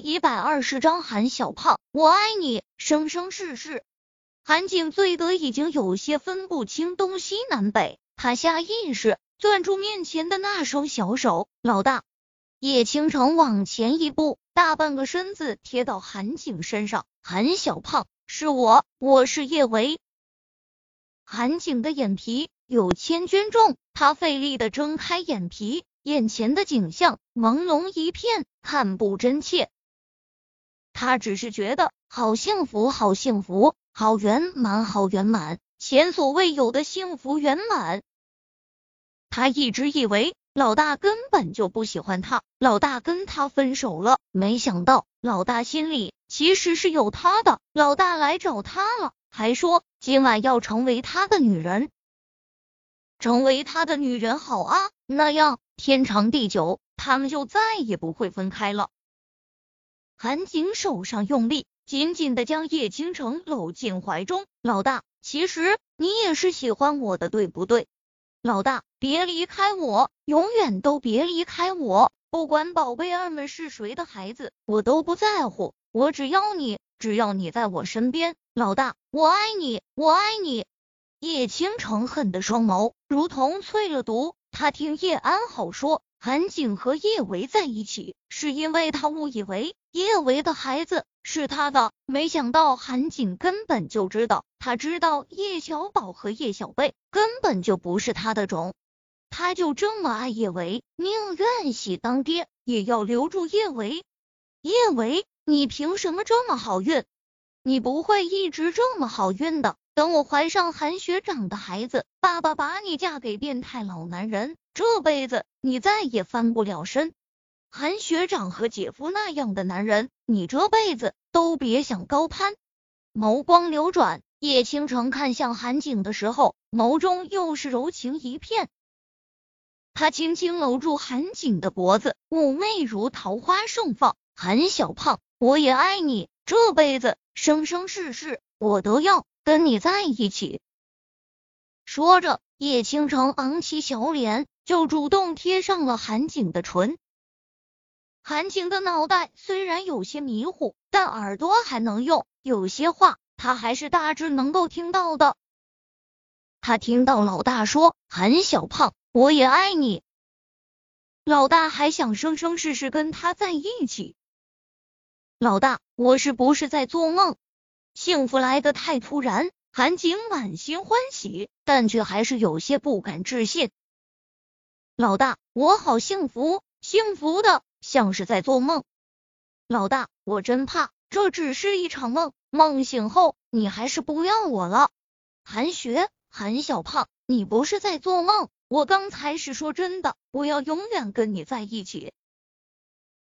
一百二十章，韩小胖，我爱你，生生世世。韩景醉得已经有些分不清东西南北，他下意识攥住面前的那双小手。老大，叶倾城往前一步，大半个身子贴到韩景身上。韩小胖，是我，我是叶维。韩景的眼皮有千钧重，他费力的睁开眼皮。眼前的景象朦胧一片，看不真切。他只是觉得好幸福，好幸福，好圆满，好圆满，前所未有的幸福圆满。他一直以为老大根本就不喜欢他，老大跟他分手了。没想到老大心里其实是有他的，老大来找他了，还说今晚要成为他的女人，成为他的女人好啊，那样。天长地久，他们就再也不会分开了。韩景手上用力，紧紧的将叶倾城搂进怀中。老大，其实你也是喜欢我的，对不对？老大，别离开我，永远都别离开我。不管宝贝儿们是谁的孩子，我都不在乎。我只要你，只要你在我身边。老大，我爱你，我爱你。叶倾城恨的双眸如同淬了毒。他听叶安好说，韩景和叶维在一起，是因为他误以为叶维的孩子是他的，没想到韩景根本就知道，他知道叶小宝和叶小贝根本就不是他的种，他就这么爱叶维，宁愿喜当爹也要留住叶维。叶维，你凭什么这么好运？你不会一直这么好运的。等我怀上韩学长的孩子，爸爸把你嫁给变态老男人，这辈子你再也翻不了身。韩学长和姐夫那样的男人，你这辈子都别想高攀。眸光流转，叶倾城看向韩景的时候，眸中又是柔情一片。他轻轻搂住韩景的脖子，妩媚如桃花盛放。韩小胖，我也爱你，这辈子生生世世我都要。跟你在一起。说着，叶倾城昂起小脸，就主动贴上了韩景的唇。韩景的脑袋虽然有些迷糊，但耳朵还能用，有些话他还是大致能够听到的。他听到老大说：“韩小胖，我也爱你。”老大还想生生世世跟他在一起。老大，我是不是在做梦？幸福来得太突然，韩景满心欢喜，但却还是有些不敢置信。老大，我好幸福，幸福的像是在做梦。老大，我真怕这只是一场梦，梦醒后你还是不要我了。韩雪，韩小胖，你不是在做梦，我刚才是说真的，我要永远跟你在一起。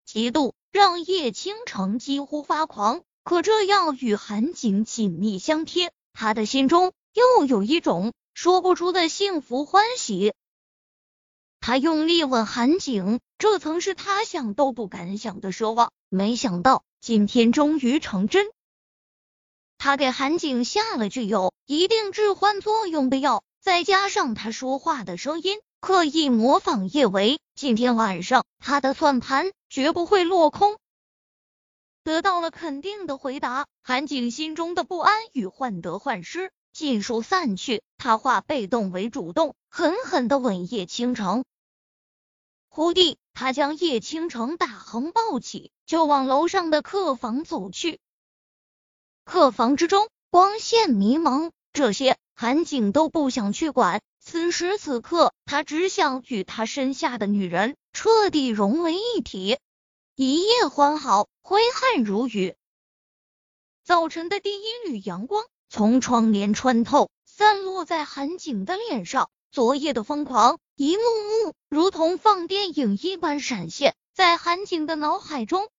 嫉妒让叶倾城几乎发狂。可这样与韩景紧密相贴，他的心中又有一种说不出的幸福欢喜。他用力吻韩景，这曾是他想都不敢想的奢望，没想到今天终于成真。他给韩景下了具有一定致幻作用的药，再加上他说话的声音刻意模仿叶维，今天晚上他的算盘绝不会落空。得到了肯定的回答，韩景心中的不安与患得患失尽数散去。他化被动为主动，狠狠的吻叶倾城。忽地，他将叶倾城大横抱起，就往楼上的客房走去。客房之中光线迷蒙，这些韩景都不想去管。此时此刻，他只想与他身下的女人彻底融为一体。一夜欢好，挥汗如雨。早晨的第一缕阳光从窗帘穿透，散落在韩景的脸上。昨夜的疯狂，一幕幕如同放电影一般闪现在韩景的脑海中。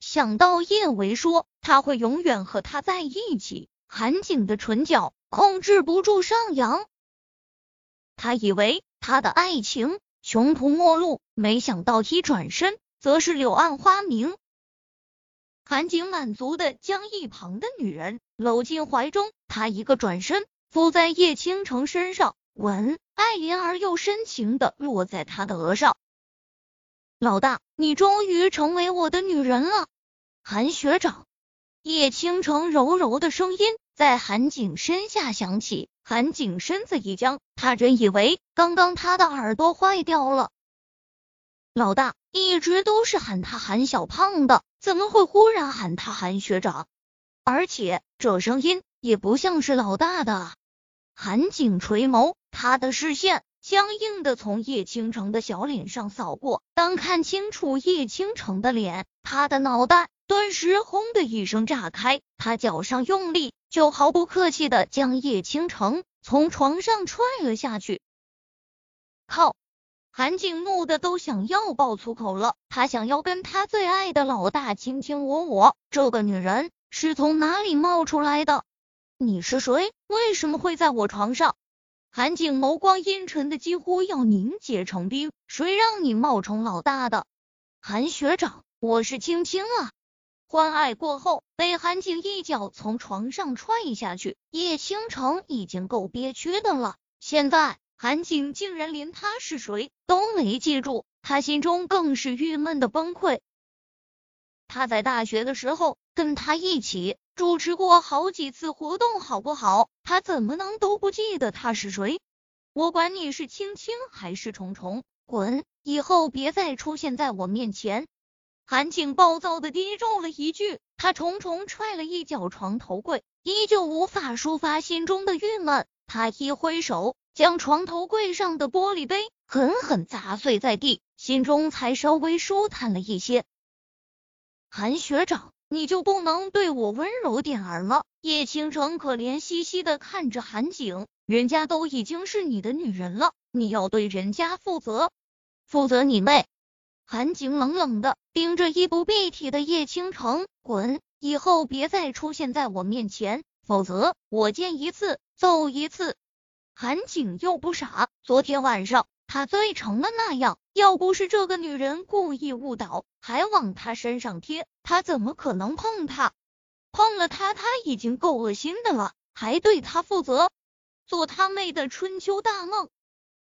想到叶维说他会永远和他在一起，韩景的唇角控制不住上扬。他以为他的爱情穷途末路，没想到一转身。则是柳暗花明。韩景满足的将一旁的女人搂进怀中，他一个转身伏在叶倾城身上，吻艾琳儿又深情的落在他的额上。老大，你终于成为我的女人了，韩学长。叶倾城柔柔的声音在韩景身下响起，韩景身子一僵，他真以为刚刚他的耳朵坏掉了。老大一直都是喊他韩小胖的，怎么会忽然喊他韩学长？而且这声音也不像是老大的。韩景垂眸，他的视线僵硬的从叶倾城的小脸上扫过，当看清楚叶倾城的脸，他的脑袋顿时轰的一声炸开，他脚上用力，就毫不客气的将叶倾城从床上踹了下去。靠！韩景怒的都想要爆粗口了，他想要跟他最爱的老大卿卿我我。这个女人是从哪里冒出来的？你是谁？为什么会在我床上？韩景眸光阴沉的几乎要凝结成冰。谁让你冒充老大的？韩学长，我是青青啊！欢爱过后，被韩景一脚从床上踹下去，叶倾城已经够憋屈的了，现在。韩景竟然连他是谁都没记住，他心中更是郁闷的崩溃。他在大学的时候跟他一起主持过好几次活动，好不好？他怎么能都不记得他是谁？我管你是青青还是虫虫，滚！以后别再出现在我面前！韩景暴躁的低咒了一句，他重重踹了一脚床头柜，依旧无法抒发心中的郁闷。他一挥手。将床头柜上的玻璃杯狠狠砸碎在地，心中才稍微舒坦了一些。韩学长，你就不能对我温柔点儿吗？叶倾城可怜兮兮的看着韩景，人家都已经是你的女人了，你要对人家负责，负责你妹！韩景冷冷的盯着衣不蔽体的叶倾城，滚！以后别再出现在我面前，否则我见一次揍一次。韩景又不傻，昨天晚上他醉成了那样，要不是这个女人故意误导，还往他身上贴，他怎么可能碰她？碰了她，他已经够恶心的了，还对她负责，做他妹的春秋大梦。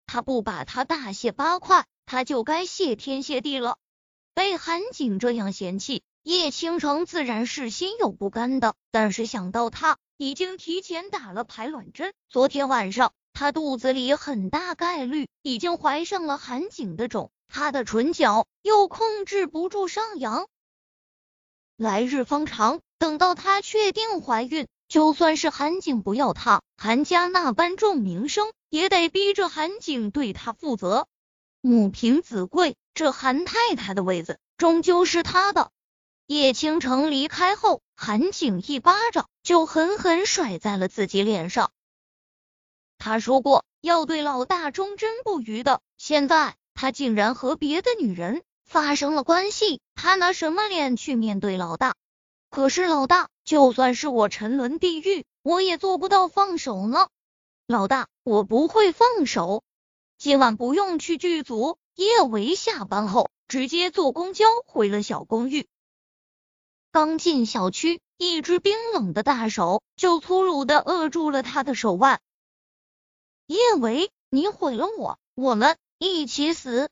他不把他大卸八块，他就该谢天谢地了。被韩景这样嫌弃，叶倾城自然是心有不甘的，但是想到他已经提前打了排卵针，昨天晚上。她肚子里很大概率已经怀上了韩景的种，她的唇角又控制不住上扬。来日方长，等到她确定怀孕，就算是韩景不要她，韩家那般重名声也得逼着韩景对她负责。母凭子贵，这韩太太的位子终究是他的。叶倾城离开后，韩景一巴掌就狠狠甩在了自己脸上。他说过要对老大忠贞不渝的，现在他竟然和别的女人发生了关系，他拿什么脸去面对老大？可是老大，就算是我沉沦地狱，我也做不到放手呢。老大，我不会放手。今晚不用去剧组，叶维下班后直接坐公交回了小公寓。刚进小区，一只冰冷的大手就粗鲁的扼住了他的手腕。叶维，你毁了我，我们一起死！